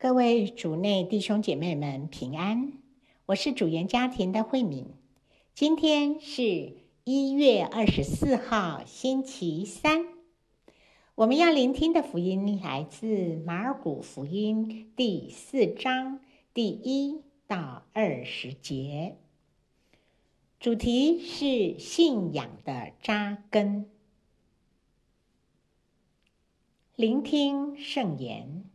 各位主内弟兄姐妹们平安，我是主言家庭的慧敏。今天是一月二十四号，星期三。我们要聆听的福音来自马尔谷福音第四章第一到二十节，主题是信仰的扎根。聆听圣言。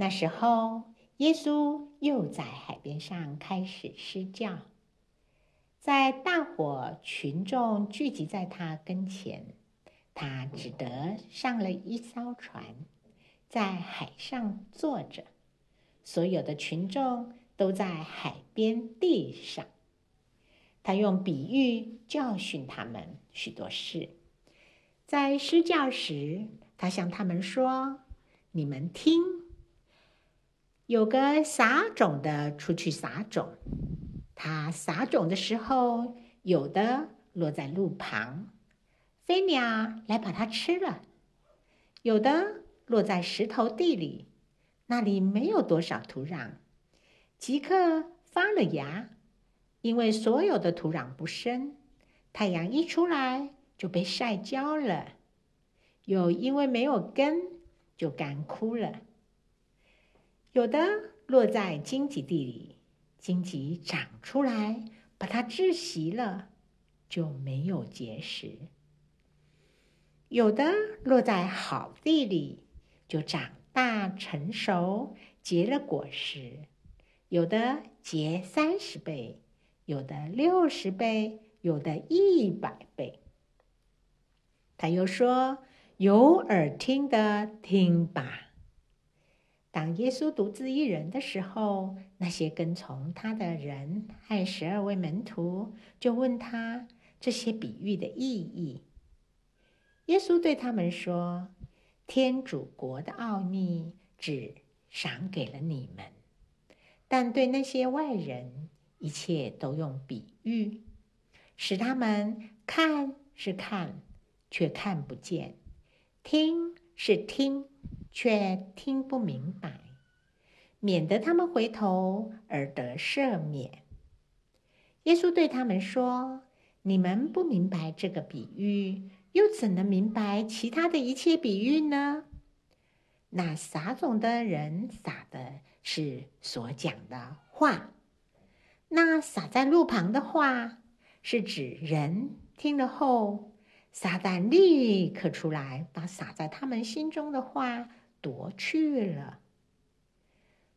那时候，耶稣又在海边上开始施教，在大伙群众聚集在他跟前，他只得上了一艘船，在海上坐着，所有的群众都在海边地上。他用比喻教训他们许多事，在施教时，他向他们说：“你们听。”有个撒种的出去撒种，他撒种的时候，有的落在路旁，飞鸟来把它吃了；有的落在石头地里，那里没有多少土壤，即刻发了芽，因为所有的土壤不深，太阳一出来就被晒焦了；又因为没有根，就干枯了。有的落在荆棘地里，荆棘长出来，把它窒息了，就没有结实；有的落在好地里，就长大成熟，结了果实；有的结三十倍，有的六十倍，有的一百倍。他又说：“有耳听的，听吧。”当耶稣独自一人的时候，那些跟从他的人和十二位门徒就问他这些比喻的意义。耶稣对他们说：“天主国的奥秘只赏给了你们，但对那些外人，一切都用比喻，使他们看是看，却看不见；听是听。”却听不明白，免得他们回头而得赦免。耶稣对他们说：“你们不明白这个比喻，又怎能明白其他的一切比喻呢？那撒种的人撒的是所讲的话，那撒在路旁的话，是指人听了后，撒旦立刻出来，把撒在他们心中的话。”夺去了。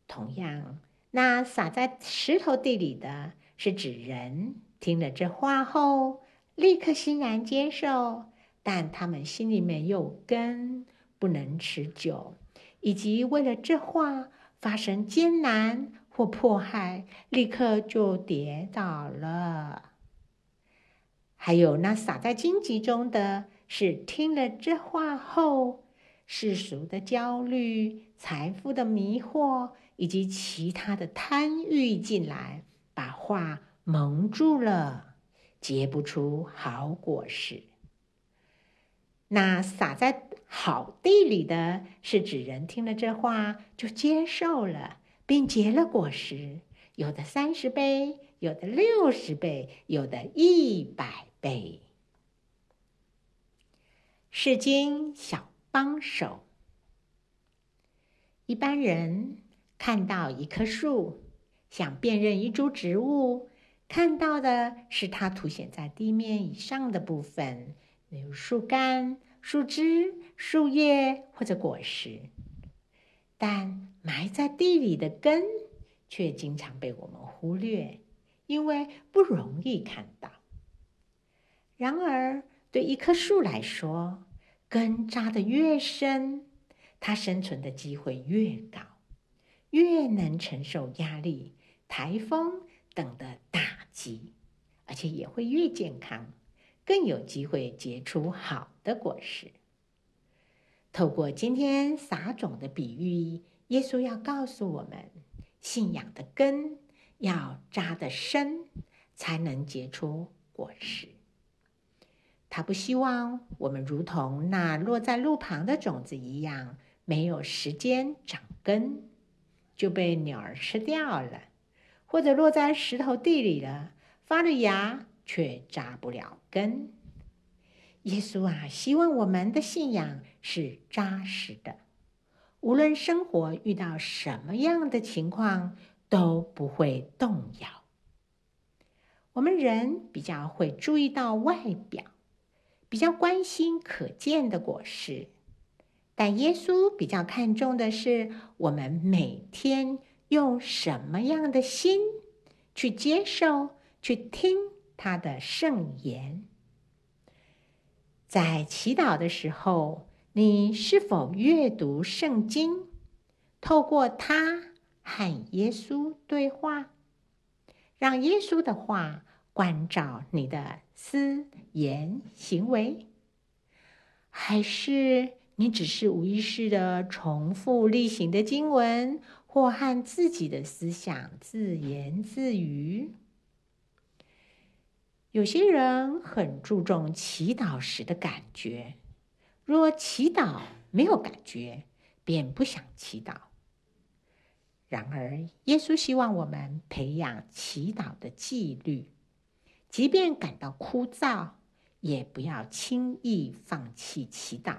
同样，那撒在石头地里的是指人听了这话后，立刻欣然接受，但他们心里面有根，不能持久，以及为了这话发生艰难或迫害，立刻就跌倒了。还有那撒在荆棘中的是听了这话后，世俗的焦虑、财富的迷惑以及其他的贪欲进来，把话蒙住了，结不出好果实。那撒在好地里的，是指人听了这话就接受了，并结了果实，有的三十倍，有的六十倍，有的一百倍。是经小帮手，一般人看到一棵树，想辨认一株植物，看到的是它凸显在地面以上的部分，比如树干、树枝、树叶或者果实。但埋在地里的根，却经常被我们忽略，因为不容易看到。然而，对一棵树来说，根扎得越深，它生存的机会越高，越能承受压力、台风等的打击，而且也会越健康，更有机会结出好的果实。透过今天撒种的比喻，耶稣要告诉我们，信仰的根要扎得深，才能结出果实。他不希望我们如同那落在路旁的种子一样，没有时间长根，就被鸟儿吃掉了，或者落在石头地里了，发了芽却扎不了根。耶稣啊，希望我们的信仰是扎实的，无论生活遇到什么样的情况，都不会动摇。我们人比较会注意到外表，比较关心可见的果实，但耶稣比较看重的是我们每天用什么样的心去接受、去听他的圣言。在祈祷的时候，你是否阅读圣经，透过它和耶稣对话，让耶稣的话关照你的思言行为？还是你只是无意识的重复例行的经文，或和自己的思想自言自语？有些人很注重祈祷时的感觉，若祈祷没有感觉，便不想祈祷。然而，耶稣希望我们培养祈祷的纪律，即便感到枯燥，也不要轻易放弃祈祷。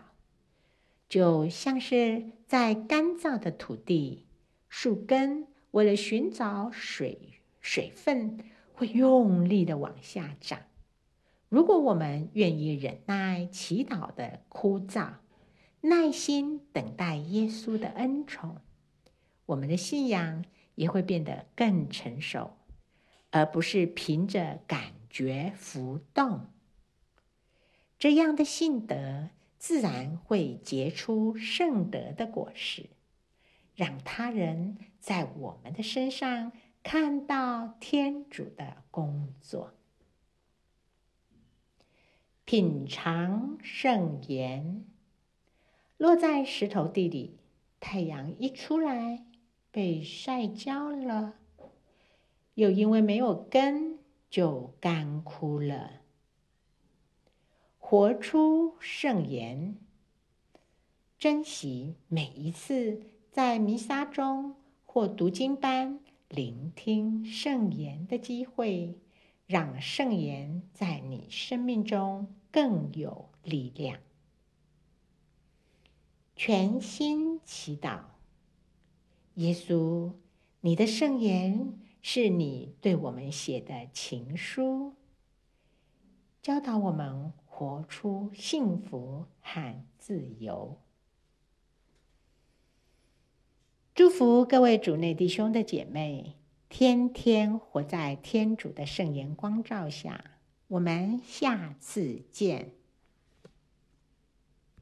就像是在干燥的土地，树根为了寻找水水分，会用力的往下长。如果我们愿意忍耐祈祷的枯燥，耐心等待耶稣的恩宠，我们的信仰也会变得更成熟，而不是凭着感觉浮动。这样的信德自然会结出圣德的果实，让他人在我们的身上。看到天主的工作，品尝圣言，落在石头地里，太阳一出来被晒焦了，又因为没有根就干枯了。活出圣言，珍惜每一次在弥撒中或读经班。聆听圣言的机会，让圣言在你生命中更有力量。全心祈祷，耶稣，你的圣言是你对我们写的情书，教导我们活出幸福和自由。祝福各位主内弟兄的姐妹，天天活在天主的圣言光照下。我们下次见。